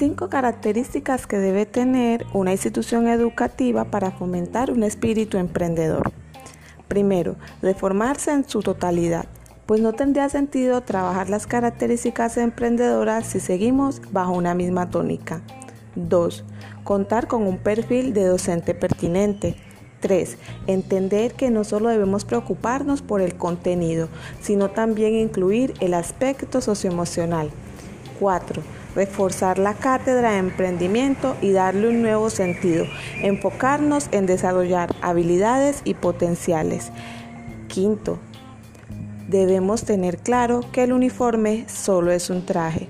Cinco características que debe tener una institución educativa para fomentar un espíritu emprendedor. Primero, reformarse en su totalidad, pues no tendría sentido trabajar las características emprendedoras si seguimos bajo una misma tónica. 2. Contar con un perfil de docente pertinente. 3. Entender que no solo debemos preocuparnos por el contenido, sino también incluir el aspecto socioemocional. 4. Reforzar la cátedra de emprendimiento y darle un nuevo sentido. Enfocarnos en desarrollar habilidades y potenciales. Quinto, debemos tener claro que el uniforme solo es un traje